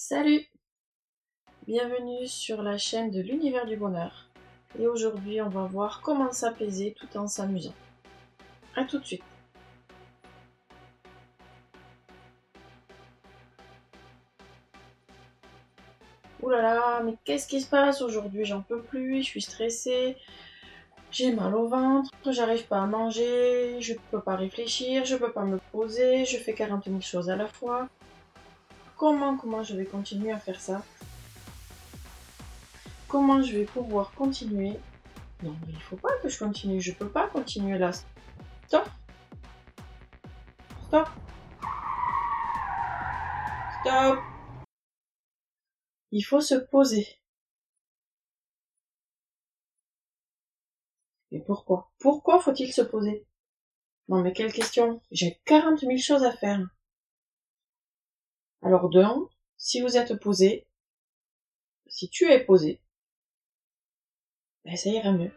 Salut Bienvenue sur la chaîne de l'univers du bonheur. Et aujourd'hui, on va voir comment s'apaiser tout en s'amusant. A tout de suite Ouh là là, mais qu'est-ce qui se passe aujourd'hui? J'en peux plus, je suis stressée, j'ai mal au ventre, j'arrive pas à manger, je peux pas réfléchir, je peux pas me poser, je fais 40 000 choses à la fois. Comment, comment je vais continuer à faire ça. Comment je vais pouvoir continuer. Non, mais il faut pas que je continue, je peux pas continuer là. Stop. Stop. Stop. Il faut se poser. Et pourquoi? Pourquoi faut-il se poser? Non mais quelle question. J'ai 40 000 choses à faire. Alors d'un, si vous êtes posé, si tu es posé, ben ça ira mieux.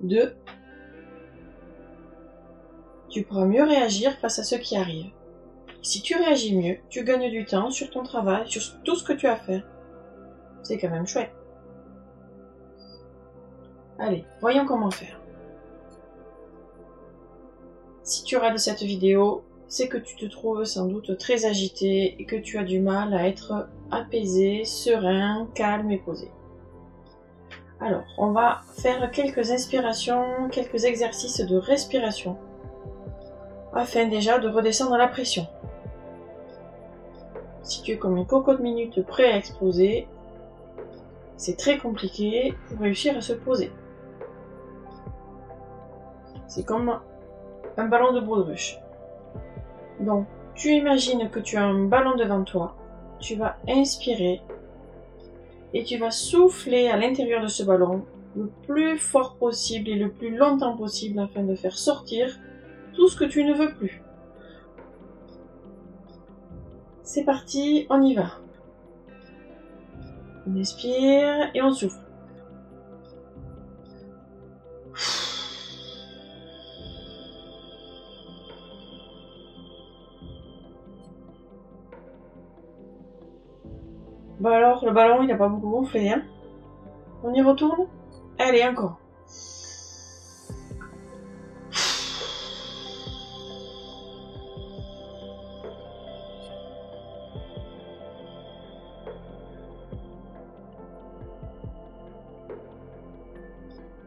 Deux, tu pourras mieux réagir face à ce qui arrive. Si tu réagis mieux, tu gagnes du temps sur ton travail, sur tout ce que tu as à faire. C'est quand même chouette. Allez, voyons comment faire. Si tu de cette vidéo, c'est que tu te trouves sans doute très agité et que tu as du mal à être apaisé, serein, calme et posé. Alors, on va faire quelques inspirations, quelques exercices de respiration afin déjà de redescendre la pression. Si tu es comme une cocotte minute prêt à exploser, c'est très compliqué pour réussir à se poser. C'est comme un ballon de baudruche. Donc, tu imagines que tu as un ballon devant toi, tu vas inspirer et tu vas souffler à l'intérieur de ce ballon le plus fort possible et le plus longtemps possible afin de faire sortir tout ce que tu ne veux plus. C'est parti, on y va. On inspire et on souffle. Le ballon, il a pas beaucoup gonflé, On y retourne Allez, encore.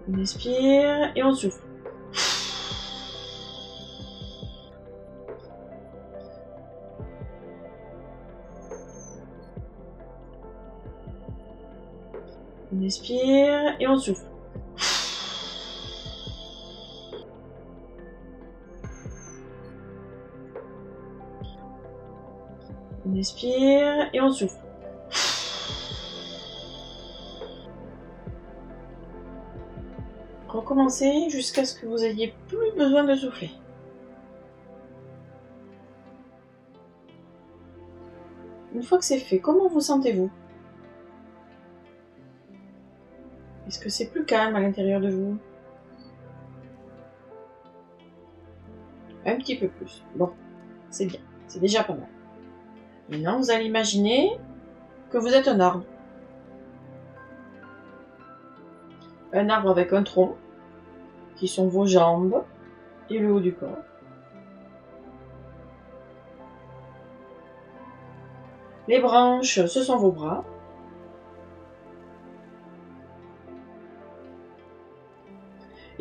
On inspire et on souffle. On inspire et on souffle. On inspire et on souffle. Recommencez jusqu'à ce que vous ayez plus besoin de souffler. Une fois que c'est fait, comment vous sentez-vous? Est-ce que c'est plus calme à l'intérieur de vous? Un petit peu plus. Bon, c'est bien. C'est déjà pas mal. Maintenant, vous allez imaginer que vous êtes un arbre. Un arbre avec un tronc qui sont vos jambes et le haut du corps. Les branches, ce sont vos bras.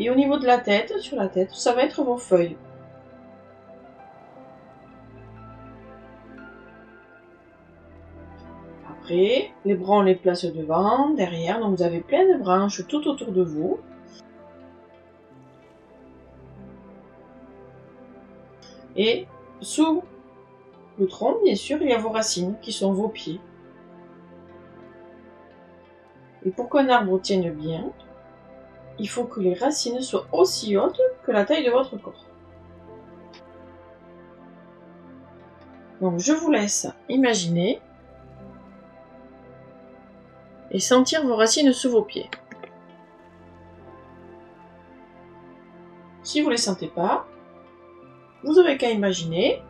Et au niveau de la tête, sur la tête, ça va être vos feuilles. Après, les bras, on les place devant, derrière, donc vous avez plein de branches tout autour de vous. Et sous le tronc, bien sûr, il y a vos racines qui sont vos pieds. Et pour qu'un arbre tienne bien, il faut que les racines soient aussi hautes que la taille de votre corps. Donc je vous laisse imaginer et sentir vos racines sous vos pieds. Si vous ne les sentez pas, vous avez qu'à imaginer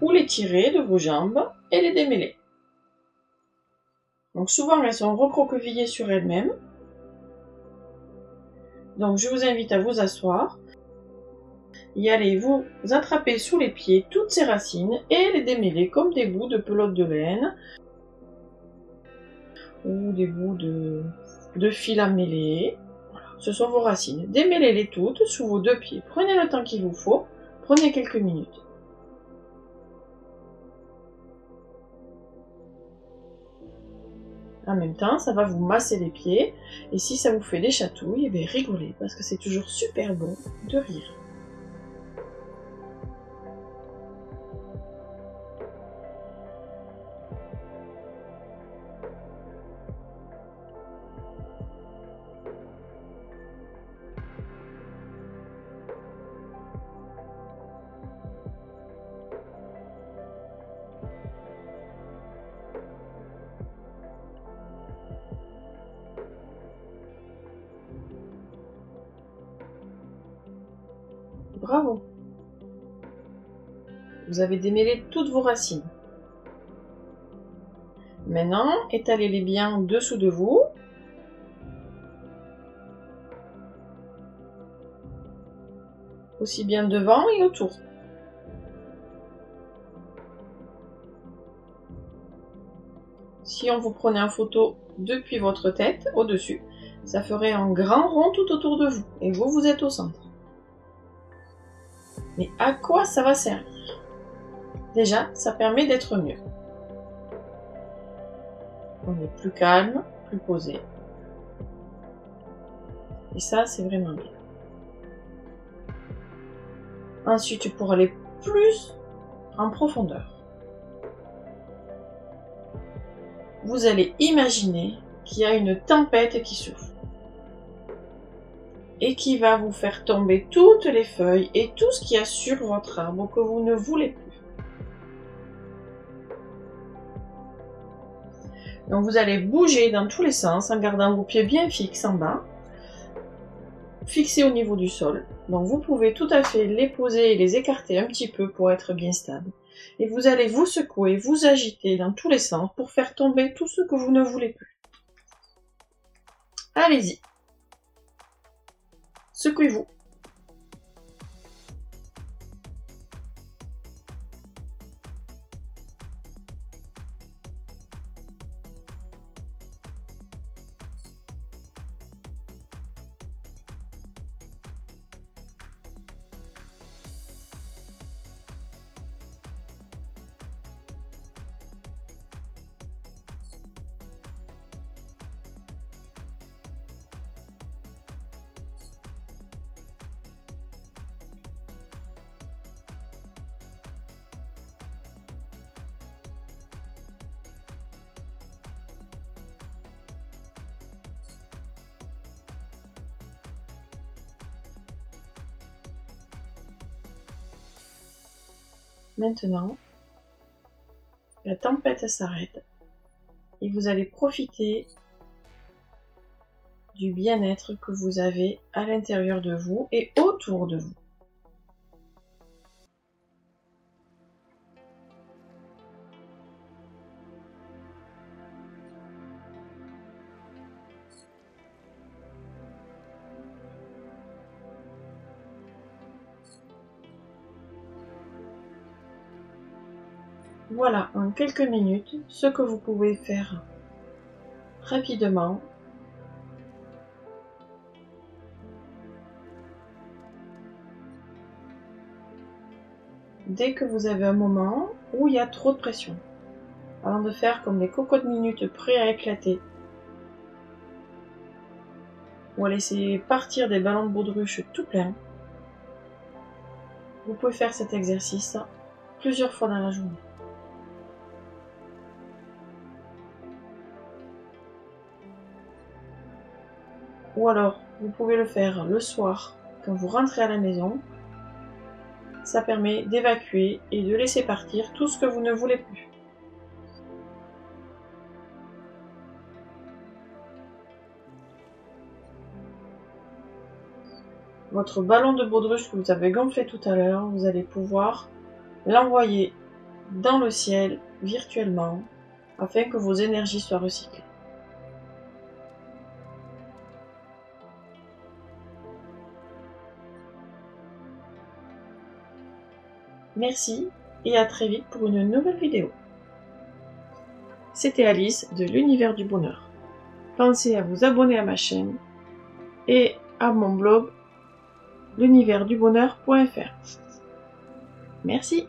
ou les tirer de vos jambes et les démêler. Donc souvent elles sont recroquevillées sur elles-mêmes. Donc je vous invite à vous asseoir y allez vous attraper sous les pieds toutes ces racines et les démêler comme des bouts de pelote de laine ou des bouts de, de fil à mêler. Ce sont vos racines. Démêlez-les toutes sous vos deux pieds. Prenez le temps qu'il vous faut. Prenez quelques minutes. En même temps, ça va vous masser les pieds. Et si ça vous fait des chatouilles, eh bien rigolez, parce que c'est toujours super bon de rire. Bravo. Vous avez démêlé toutes vos racines. Maintenant, étalez-les bien dessous de vous. Aussi bien devant et autour. Si on vous prenait en photo depuis votre tête, au-dessus, ça ferait un grand rond tout autour de vous. Et vous, vous êtes au centre. Mais à quoi ça va servir? Déjà, ça permet d'être mieux. On est plus calme, plus posé. Et ça, c'est vraiment bien. Ensuite, pour aller plus en profondeur, vous allez imaginer qu'il y a une tempête qui souffle et qui va vous faire tomber toutes les feuilles et tout ce qu'il y sur votre arbre que vous ne voulez plus. Donc vous allez bouger dans tous les sens en gardant vos pieds bien fixes en bas, fixés au niveau du sol. Donc vous pouvez tout à fait les poser et les écarter un petit peu pour être bien stable. Et vous allez vous secouer, vous agiter dans tous les sens pour faire tomber tout ce que vous ne voulez plus. Allez-y. Secouez-vous. Maintenant, la tempête s'arrête et vous allez profiter du bien-être que vous avez à l'intérieur de vous et autour de vous. Voilà en quelques minutes ce que vous pouvez faire rapidement. Dès que vous avez un moment où il y a trop de pression, avant de faire comme les cocottes minutes prêts à éclater, ou à laisser partir des ballons de baudruche tout plein, vous pouvez faire cet exercice plusieurs fois dans la journée. Ou alors, vous pouvez le faire le soir quand vous rentrez à la maison. Ça permet d'évacuer et de laisser partir tout ce que vous ne voulez plus. votre ballon de baudruche que vous avez gonflé tout à l'heure, vous allez pouvoir l'envoyer dans le ciel virtuellement afin que vos énergies soient recyclées. Merci et à très vite pour une nouvelle vidéo. C'était Alice de l'univers du bonheur. Pensez à vous abonner à ma chaîne et à mon blog l'univers du bonheur.fr. Merci.